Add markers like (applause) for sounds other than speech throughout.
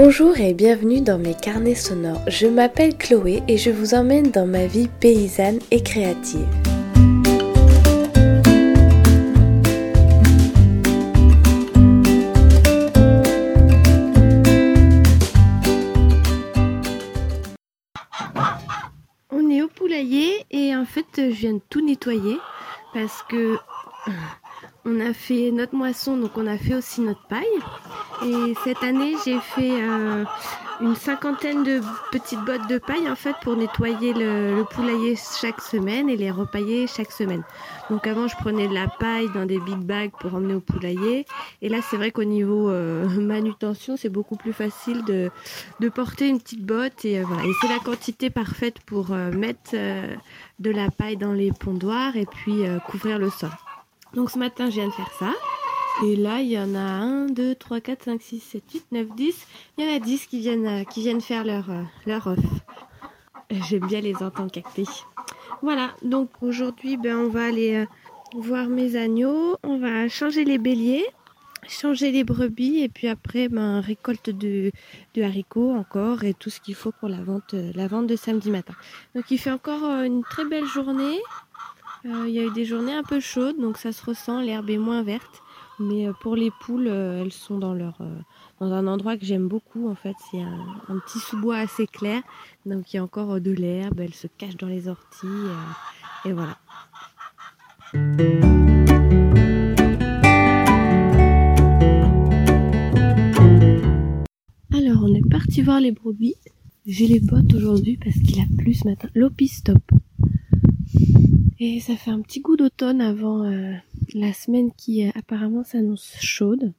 Bonjour et bienvenue dans mes carnets sonores. Je m'appelle Chloé et je vous emmène dans ma vie paysanne et créative. On est au poulailler et en fait je viens de tout nettoyer parce que on a fait notre moisson, donc on a fait aussi notre paille. Et cette année, j'ai fait euh, une cinquantaine de petites bottes de paille en fait pour nettoyer le, poulailler chaque semaine et les repailler chaque semaine. Donc avant, je prenais de la paille dans des big bags pour emmener au poulailler. Et là, c'est vrai qu'au niveau euh, (laughs) manutention, c'est beaucoup plus facile de, porter une petite botte. Et euh, voilà. Et c'est la quantité parfaite pour mettre de la paille dans les pondoirs et puis couvrir le sol. Donc ce matin, je viens de faire ça. Et là, il y en a 1, 2, 3, 4, 5, 6, 7, 8, 9, 10. Il y en a 10 qui viennent, euh, qui viennent faire leur, euh, leur œuf. J'aime bien les entendre cacter. Voilà, donc aujourd'hui, ben, on va aller euh, voir mes agneaux. On va changer les béliers, changer les brebis et puis après, ben, récolte de, de haricots encore et tout ce qu'il faut pour la vente, la vente de samedi matin. Donc il fait encore une très belle journée. Euh, il y a eu des journées un peu chaudes, donc ça se ressent, l'herbe est moins verte. Mais euh, pour les poules, euh, elles sont dans leur dans un endroit que j'aime beaucoup en fait. C'est un, petit sous-bois assez clair, donc il y a encore de l'herbe. Elles se cachent dans les orties et voilà. Alors on est parti voir les brebis. J'ai les bottes aujourd'hui parce qu'il a plu ce matin. L'opistop. Et ça fait un petit goût d'automne avant euh, la semaine qui euh, apparemment s'annonce chaude.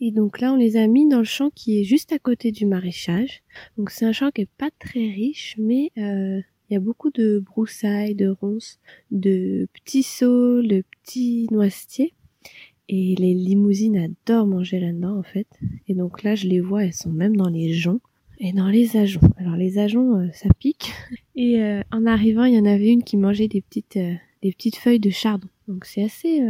Et donc là, on les a mis dans le champ qui est juste à côté du maraîchage. Donc c'est un champ qui est pas très riche, mais euh, il y a beaucoup de broussailles, de ronces, de petits saules, de petits noisetiers. Et les limousines adorent manger là-dedans en fait. Et donc là, je les vois, elles sont même dans les joncs et dans les ajoncs. Alors les ajoncs, euh, ça pique. (laughs) Et euh, en arrivant, il y en avait une qui mangeait des petites, euh, des petites feuilles de chardon. Donc c'est assez,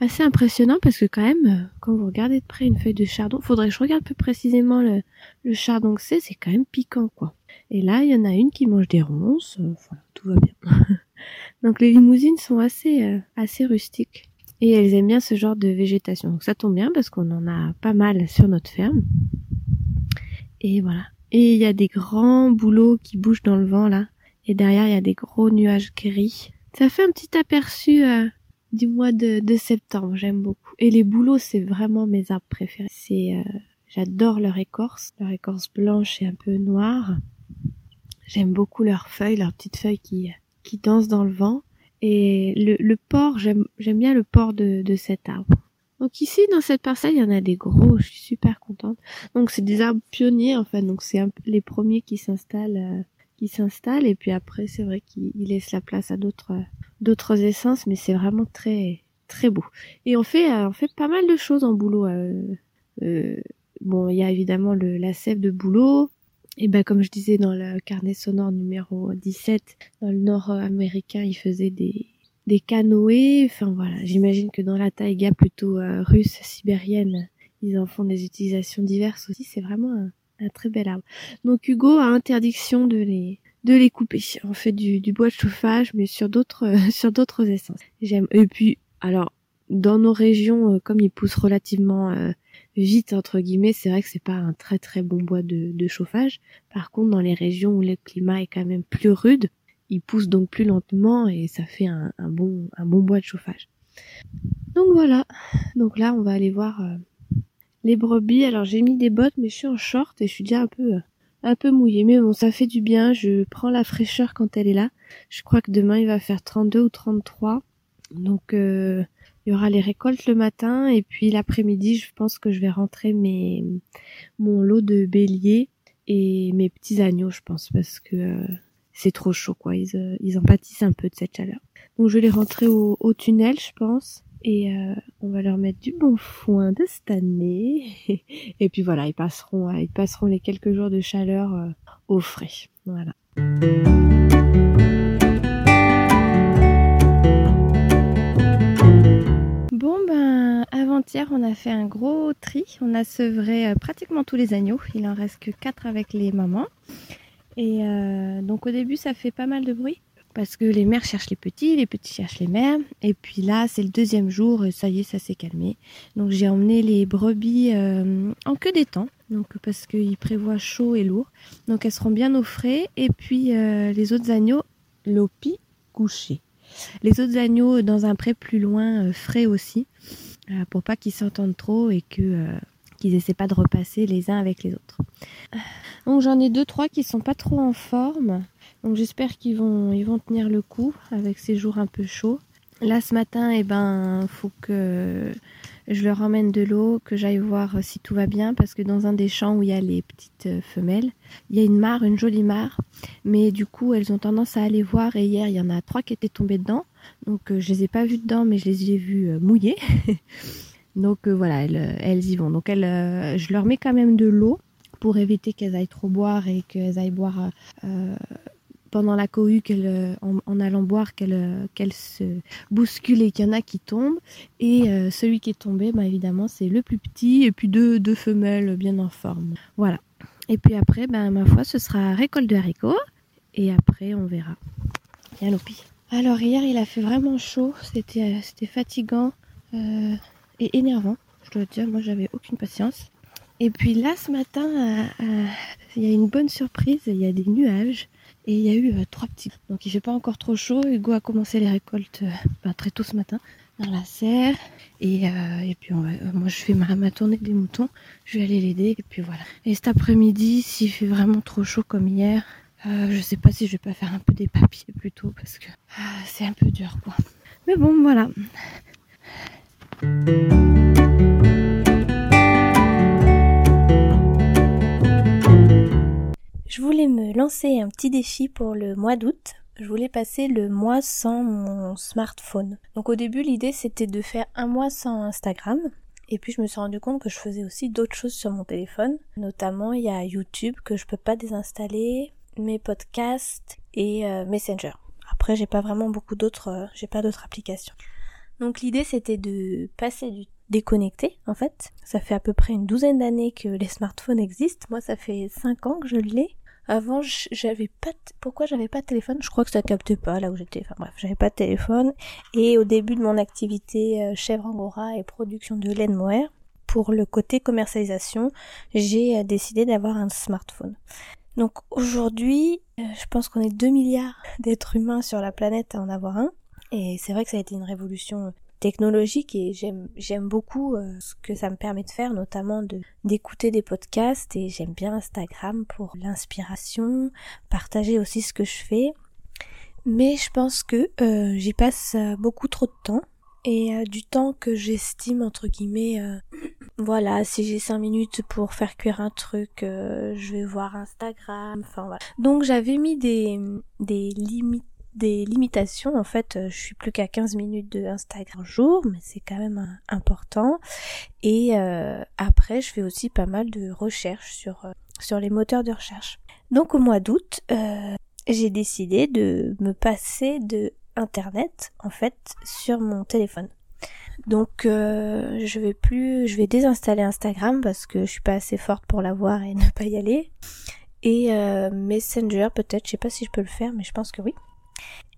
assez impressionnant parce que quand même, quand vous regardez de près une feuille de chardon, faudrait que je regarde plus précisément le, le chardon que c'est, c'est quand même piquant quoi. Et là, il y en a une qui mange des ronces. voilà, tout va bien. (laughs) Donc les limousines sont assez, assez rustiques. Et elles aiment bien ce genre de végétation. Donc ça tombe bien parce qu'on en a pas mal sur notre ferme. Et voilà. Et il y a des grands bouleaux qui bougent dans le vent là. Et derrière, il y a des gros nuages gris. Ça fait un petit aperçu euh, du mois de, septembre. J'aime beaucoup. Et les bouleaux, c'est vraiment mes arbres préférés. C'est, euh, j'adore leur écorce, leur écorce blanche et un peu noire. J'aime beaucoup leurs feuilles, leurs petites feuilles qui qui dansent dans le vent. Et le, le port, j'aime bien le port de, de cet arbre. Donc ici, dans cette parcelle, il y en a des gros. Je suis super contente. Donc c'est des arbres pionniers, en fait. Donc c'est les premiers qui s'installent, euh, qui s'installent. Et puis après, c'est vrai qu'ils laissent la place à d'autres, euh, d'autres essences. Mais c'est vraiment très, très beau. Et on fait, euh, on fait pas mal de choses en boulot. bon, il y a évidemment le, la sève de boulot. Et ben, comme je disais dans le carnet sonore numéro 17, dans le nord américain, ils faisaient des, des canoës. Enfin voilà, j'imagine que dans la taïga plutôt euh, russe, sibérienne, ils en font des utilisations diverses aussi. C'est vraiment un, très bel arbre. Donc Hugo a interdiction de les de les couper. On fait du, du bois de chauffage, mais sur d'autres (laughs) sur d'autres essences. J'aime. Et puis alors dans nos régions, euh, comme ils poussent relativement euh, vite entre guillemets, c'est vrai que c'est pas un très très bon bois de, de chauffage. Par contre, dans les régions où le climat est quand même plus rude, il pousse donc plus lentement et ça fait un, bon, bois de chauffage. Donc voilà. Donc là, on va aller voir euh, les brebis. Alors j'ai mis des bottes, mais je suis en short et je suis déjà un peu, euh, un peu mouillée. Mais bon, ça fait du bien. Je prends la fraîcheur quand elle est là. Je crois que demain il va faire 32 ou 33. Donc euh, il y aura les récoltes le matin et puis l'après-midi, je pense que je vais rentrer mes mon lot de béliers et mes petits agneaux, je pense, parce que c'est trop chaud quoi. Ils, euh, ils en pâtissent un peu de cette chaleur. Donc je vais les rentrer au, tunnel, je pense. Et euh, on va leur mettre du bon foin de cette année. (laughs) et puis voilà, ils passeront, ils passeront les quelques jours de chaleur euh, au frais. Voilà. Bon ben, avant avant-hier, on a fait un gros tri. On a sevré pratiquement tous les agneaux. Il en reste que 4 avec les mamans. Et donc au début, ça fait pas mal de bruit parce que les mères cherchent les petits, les petits cherchent les mères. Et puis là, c'est le deuxième jour, ça y est, ça s'est calmé. Donc j'ai emmené les brebis euh, en queue des temps, donc parce qu'il prévoit chaud et lourd. Donc elles seront bien au frais. Et puis euh, les autres agneaux, l'opi couché. Les autres agneaux dans un pré plus loin, euh, frais aussi, pour pas qu'ils s'entendent trop et que qu'ils essaient pas de repasser les uns avec les autres. Donc j'en ai deux, trois qui sont pas trop en forme. Donc j'espère qu'ils vont, ils vont tenir le coup avec ces jours un peu chauds. Là ce matin, eh ben, faut que je leur emmène de l'eau, que j'aille voir si tout va bien, parce que dans un des champs où il y a les petites euh, femelles, il y a une mare, une jolie mare, mais du coup elles ont tendance à aller voir. Et hier, il y en a trois qui étaient tombées dedans, donc euh, je les ai pas vues dedans, mais je les ai vues euh, mouillées. (laughs) donc voilà, elles, elles, y vont. Donc elles, je leur mets quand même de l'eau pour éviter qu'elles aillent trop boire et qu'elles aillent boire pendant la cohue euh, en, allant boire qu'elle euh, se bouscule et qu'il y en a qui tombent. Et euh, celui qui est tombé, bah, évidemment, c'est le plus petit et puis deux, deux femelles bien en forme. Voilà. Et puis après, ben, ma foi, ce sera récolte de haricots. Et après, on verra. Bien, Lopi. Alors, hier, il a fait vraiment chaud. C'était fatigant et énervant. Je dois dire, moi, j'avais aucune patience. Et puis là, ce matin, il y a une bonne surprise. Il y a des nuages. Et il y a eu euh, trois petits. Donc il fait pas encore trop chaud. Hugo a commencé les récoltes euh, ben, très tôt ce matin dans la serre. Et, euh, et puis moi je fais ma, ma, tournée des moutons. Je vais aller l'aider. Et puis voilà. Et cet après-midi, s'il fait vraiment trop chaud comme hier, je sais pas si je vais pas faire un peu des papiers plutôt parce que c'est un peu dur quoi. Mais bon voilà. Je voulais me lancer un petit défi pour le mois d'août. Je voulais passer le mois sans mon smartphone. Donc au début l'idée c'était de faire un mois sans Instagram. Et puis je me suis rendu compte que je faisais aussi d'autres choses sur mon téléphone. Notamment il y a YouTube que je peux pas désinstaller, mes podcasts et euh, Messenger. Après j'ai pas vraiment beaucoup d'autres, euh, applications. Donc l'idée c'était de passer du déconnecté en fait. Ça fait à peu près une douzaine d'années que les smartphones existent. Moi ça fait 5 ans que je l'ai. Avant, j'avais pas. Pourquoi j'avais pas de téléphone? Je crois que ça captait pas là où j'étais. Enfin bref, j'avais pas de téléphone. Et au début de mon activité euh, chèvre angora et production de laine mohair, pour le côté commercialisation, j'ai euh, décidé d'avoir un smartphone. Donc aujourd'hui, euh, je pense qu'on est 2 milliards d'êtres humains sur la planète à en avoir un. Et c'est vrai que ça a été une révolution technologique et j'aime j'aime beaucoup euh, ce que ça me permet de faire notamment de d'écouter des podcasts et j'aime bien Instagram pour l'inspiration partager aussi ce que je fais. Mais je pense que euh, j'y passe euh, beaucoup trop de temps et du temps que j'estime entre guillemets (clears throat) voilà si j'ai cinq minutes pour faire cuire un truc je vais voir Instagram enfin voilà. Donc j'avais mis des des limites des limitations. En fait, euh, je suis plus qu'à 15 minutes de Instagram jour, mais c'est quand même euh, important. Et euh, après, je fais aussi pas mal de recherches sur, sur les moteurs de recherche. Donc au mois d'août, j'ai décidé de me passer de Internet, en fait, sur mon téléphone. Donc je vais plus, je vais désinstaller Instagram parce que je suis pas assez forte pour l'avoir et (laughs) ne pas y aller. Et Messenger peut-être, je sais pas si je peux le faire, mais je pense que oui.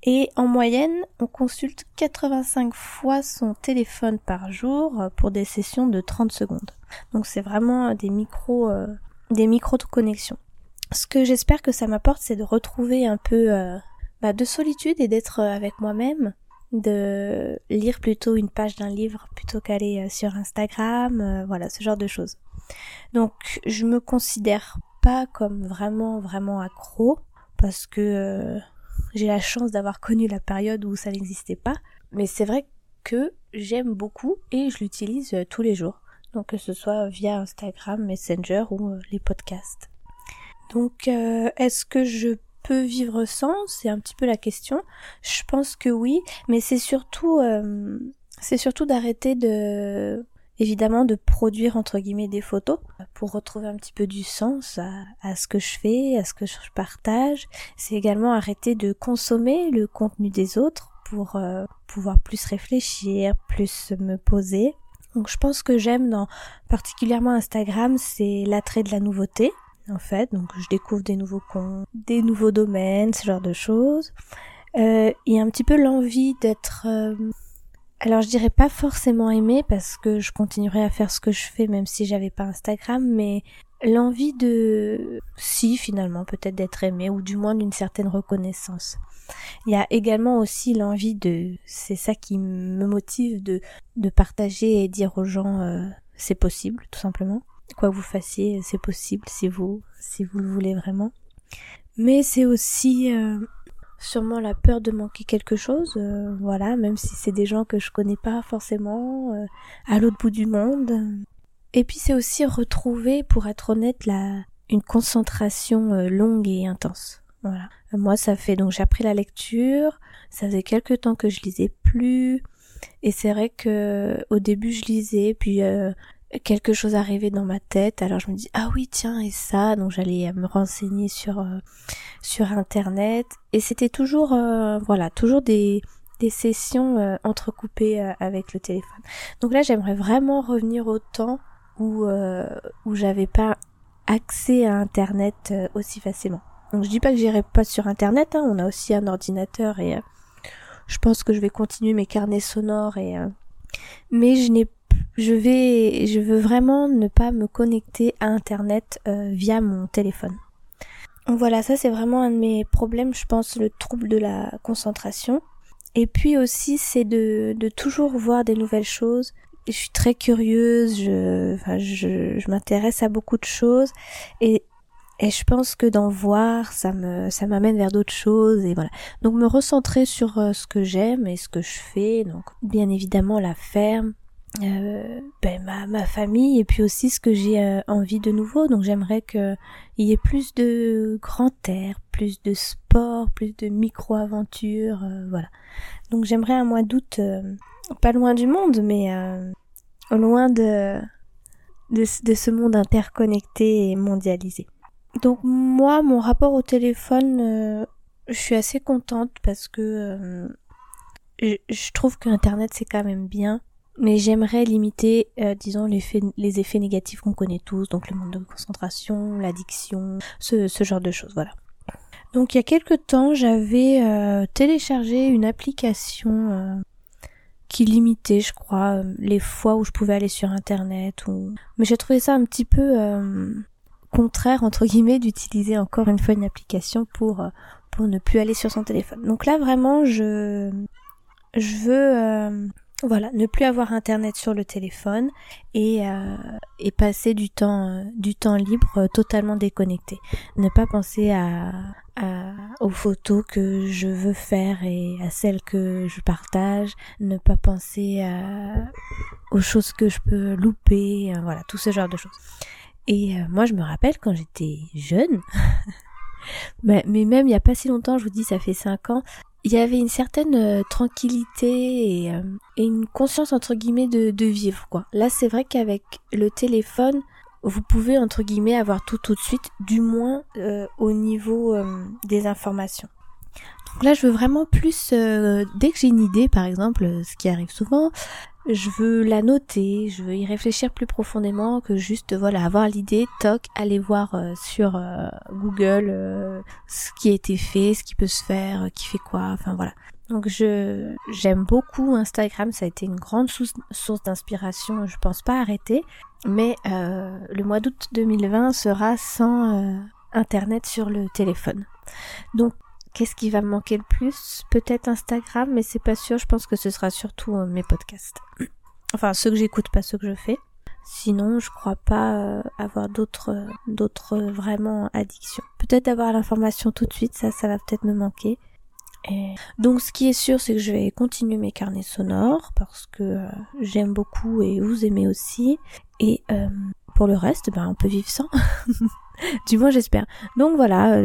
Et en moyenne, on consulte 85 fois son téléphone par jour euh, pour des sessions de 30 secondes. Donc c'est vraiment des micros, euh, des micros de connexion. Ce que j'espère que ça m'apporte, c'est de retrouver un peu euh, bah, de solitude et d'être avec moi-même, de lire plutôt une page d'un livre plutôt qu'aller sur Instagram, voilà ce genre de choses. Donc je me considère pas comme vraiment vraiment accro parce que j'ai la chance d'avoir connu la période où ça n'existait pas. Mais c'est vrai que j'aime beaucoup et je l'utilise euh, tous les jours. Donc que ce soit via Instagram, Messenger ou euh, les podcasts. Donc euh, est-ce que je peux vivre sans? C'est un petit peu la question. Je pense que oui, mais c'est surtout c'est surtout d'arrêter de évidemment de produire entre guillemets des photos pour retrouver un petit peu du sens à, ce que je fais, à ce que je partage. C'est également arrêter de consommer le contenu des autres pour euh, pouvoir plus réfléchir, plus me poser. Donc je pense que j'aime dans particulièrement Instagram, c'est l'attrait de la nouveauté en fait. Donc je découvre des nouveaux comptes, des nouveaux domaines, ce genre de choses. Euh, il y a un petit peu l'envie d'être euh, alors je dirais pas forcément aimer parce que je continuerai à faire ce que je fais même si j'avais pas Instagram, mais l'envie de si finalement peut-être d'être aimé ou du moins d'une certaine reconnaissance. Il y a également aussi l'envie de c'est ça qui me motive de de partager et dire aux gens euh, c'est possible tout simplement. Quoi que vous fassiez, c'est possible si vous si vous le voulez vraiment. Mais c'est aussi euh, sûrement la peur de manquer quelque chose, euh, voilà, même si c'est des gens que je connais pas forcément, euh, à l'autre bout du monde. Et puis c'est aussi retrouver, pour être honnête, la, une concentration euh, longue et intense. Voilà. Moi, ça fait donc j'ai appris la lecture. Ça faisait quelques temps que je lisais plus. Et c'est vrai que au début je lisais, puis quelque chose arrivait dans ma tête, alors je me dis ah oui tiens et ça, donc j'allais me renseigner sur euh, sur internet et c'était toujours euh, voilà toujours des des sessions euh, entrecoupées avec le téléphone. Donc là j'aimerais vraiment revenir au temps où où j'avais pas accès à internet aussi facilement. Donc je dis pas que j'irai pas sur internet, hein, on a aussi un ordinateur et je pense que je vais continuer mes carnets sonores et mais je n'ai je vais, je veux vraiment ne pas me connecter à Internet euh, via mon téléphone. Voilà, ça c'est vraiment un de mes problèmes, je pense, le trouble de la concentration. Et puis aussi, c'est de, de toujours voir des nouvelles choses. Je suis très curieuse, je, enfin, je, je m'intéresse à beaucoup de choses et et je pense que d'en voir, ça me, ça m'amène vers d'autres choses et voilà. Donc me recentrer sur euh, ce que j'aime et ce que je fais. Donc bien évidemment la ferme, euh, ben, ma, ma, famille et puis aussi ce que j'ai euh, envie de nouveau. Donc j'aimerais qu'il y ait plus de grand air, plus de sport, plus de micro-aventures, euh, voilà. Donc j'aimerais un mois d'août, pas loin du monde, mais loin de, de, de, ce monde interconnecté et mondialisé. Donc moi, mon rapport au téléphone, je suis assez contente parce que je, je trouve que Internet c'est quand même bien mais j'aimerais limiter, euh, disons, les, les effets négatifs qu'on connaît tous, donc le manque de concentration, l'addiction, ce, ce, genre de choses, voilà. Donc il y a quelque temps, j'avais euh, téléchargé une application euh, qui limitait, je crois, les fois où je pouvais aller sur Internet. Ou... Mais j'ai trouvé ça un petit peu contraire, entre guillemets, d'utiliser encore une fois une application pour, pour ne plus aller sur son téléphone. Donc là, vraiment, je, je veux voilà, ne plus avoir internet sur le téléphone et, euh, et passer du temps euh, du temps libre euh, totalement déconnecté. Ne pas penser à, à, aux photos que je veux faire et à celles que je partage. Ne pas penser à, aux choses que je peux louper. voilà, tout ce genre de choses. Et moi, je me rappelle quand j'étais jeune. (laughs) mais, mais même il y a pas si longtemps, je vous dis, ça fait cinq ans, il y avait une certaine euh, tranquillité euh, et, une conscience entre guillemets de, vivre quoi. Là c'est vrai qu'avec le téléphone vous pouvez entre guillemets avoir tout tout de suite, du moins euh, au niveau des informations. Donc là je veux vraiment plus, dès que j'ai une idée par exemple, ce qui arrive souvent, je veux la noter, je veux y réfléchir plus profondément que juste voilà avoir l'idée, toc, aller voir euh, sur euh, Google euh, ce qui a été fait, ce qui peut se faire, qui fait quoi, enfin voilà. Donc je j'aime beaucoup Instagram, ça a été une grande source, source d'inspiration, je pense pas arrêter, mais le mois d'août 2020 sera sans internet sur le téléphone. Donc Qu'est-ce qui va me manquer le plus? Peut-être Instagram, mais c'est pas sûr. Je pense que ce sera surtout euh, mes podcasts. (clears throat) Enfin, ceux que j'écoute, pas ceux que je fais. Sinon, je crois pas euh, avoir d'autres, euh, d'autres vraiment addictions. Peut-être avoir l'information tout de suite, ça, ça va peut-être me manquer. Et... Donc, ce qui est sûr, c'est que je vais continuer mes carnets sonores parce que j'aime beaucoup et vous aimez aussi. Et pour le reste, ben, on peut vivre sans. (laughs) du moins, j'espère. Donc voilà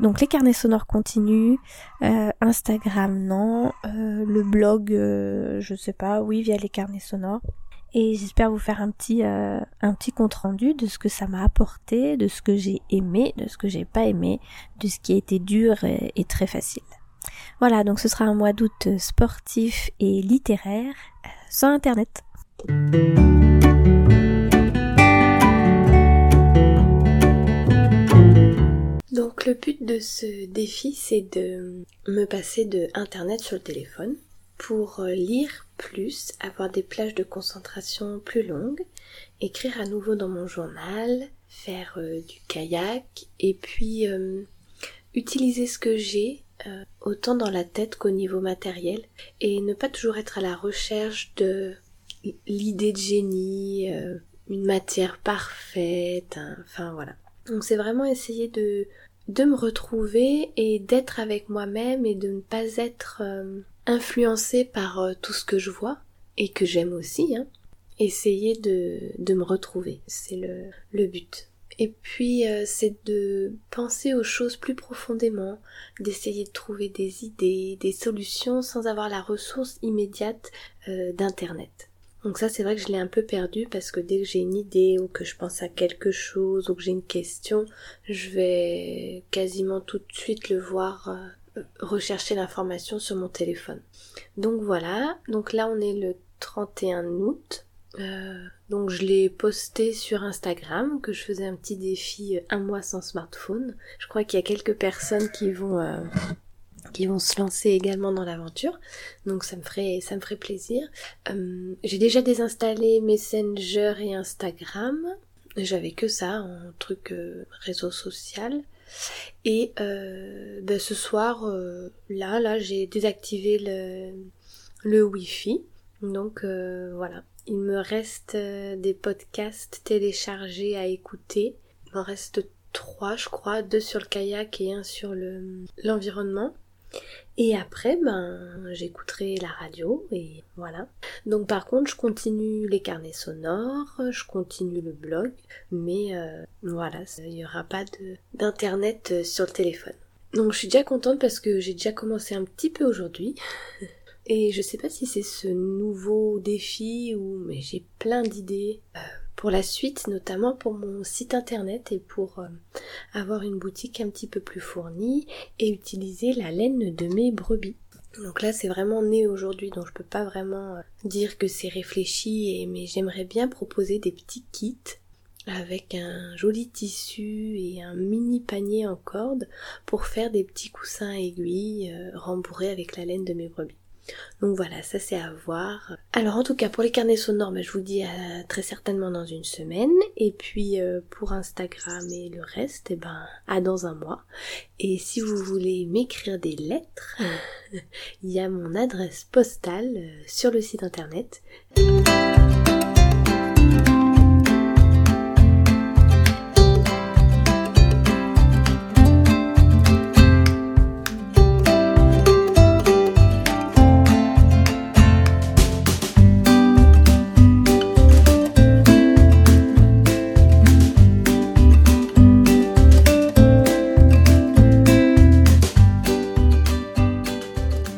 donc les carnets sonores continuent, euh, Instagram non, euh, le blog euh, je sais pas, oui via les carnets sonores. Et j'espère vous faire un petit compte rendu de ce que ça m'a apporté, de ce que j'ai aimé, de ce que j'ai pas aimé, de ce qui a été dur et très facile. Voilà, donc ce sera un mois d'août sportif et littéraire sans internet. Le but de ce défi, c'est de me passer de Internet sur le téléphone pour euh, lire plus, avoir des plages de concentration plus longues, écrire à nouveau dans mon journal, faire euh, du kayak et puis euh, utiliser ce que j'ai autant dans la tête qu'au niveau matériel et ne pas toujours être à la recherche de l'idée de génie, une matière parfaite, enfin voilà. Donc c'est vraiment essayer de de me retrouver et d'être avec moi-même et de ne pas être influencée par euh, tout ce que je vois et que j'aime aussi, hein, essayer de, de me retrouver. C'est le, le but. Et puis euh, c'est de penser aux choses plus profondément, d'essayer de trouver des idées, des solutions sans avoir la ressource immédiate euh, d'Internet. Donc ça c'est vrai que je l'ai un peu perdu parce que dès que j'ai une idée ou que je pense à quelque chose ou que j'ai une question, je vais quasiment tout de suite le voir rechercher l'information sur mon téléphone. Donc voilà, donc là on est le 31 août. Euh, donc je l'ai posté sur Instagram que je faisais un petit défi euh, un mois sans smartphone. Je crois qu'il y a quelques personnes qui vont euh, qui vont se lancer également dans l'aventure. Donc ça me ferait ça me ferait plaisir. J'ai déjà désinstallé Messenger et Instagram. J'avais que ça en truc réseau social. Et euh, ben, ce soir, euh, là, là, j'ai désactivé le, le Wi-Fi. Donc euh, voilà, il me reste des podcasts téléchargés à écouter. Il m'en reste trois, je crois, deux sur le kayak et un sur le l'environnement. Et après, ben, j'écouterai la radio et voilà. Donc par contre, je continue les carnets sonores, je continue le blog, mais euh, voilà, il n'y aura pas d'internet euh, sur le téléphone. Donc je suis déjà contente parce que j'ai déjà commencé un petit peu aujourd'hui. (laughs) Et je sais pas si c'est ce nouveau défi ou mais j'ai plein d'idées. Euh, la suite, notamment pour mon site internet et pour euh, avoir une boutique un petit peu plus fournie et utiliser la laine de mes brebis. Donc là c'est vraiment né aujourd'hui donc je peux pas vraiment euh, dire que c'est réfléchi mais j'aimerais bien proposer des petits kits avec un joli tissu et un mini panier en corde pour faire des petits coussins aiguilles euh, rembourrés avec la laine de mes brebis. Donc voilà, ça c'est à voir. Alors en tout cas pour les carnets sonores, bah, je vous dis très certainement dans une semaine. Et puis euh, pour Instagram et le reste, eh ben à dans un mois. Et si vous voulez m'écrire des lettres, (laughs) il y a mon adresse postale euh, sur le site internet.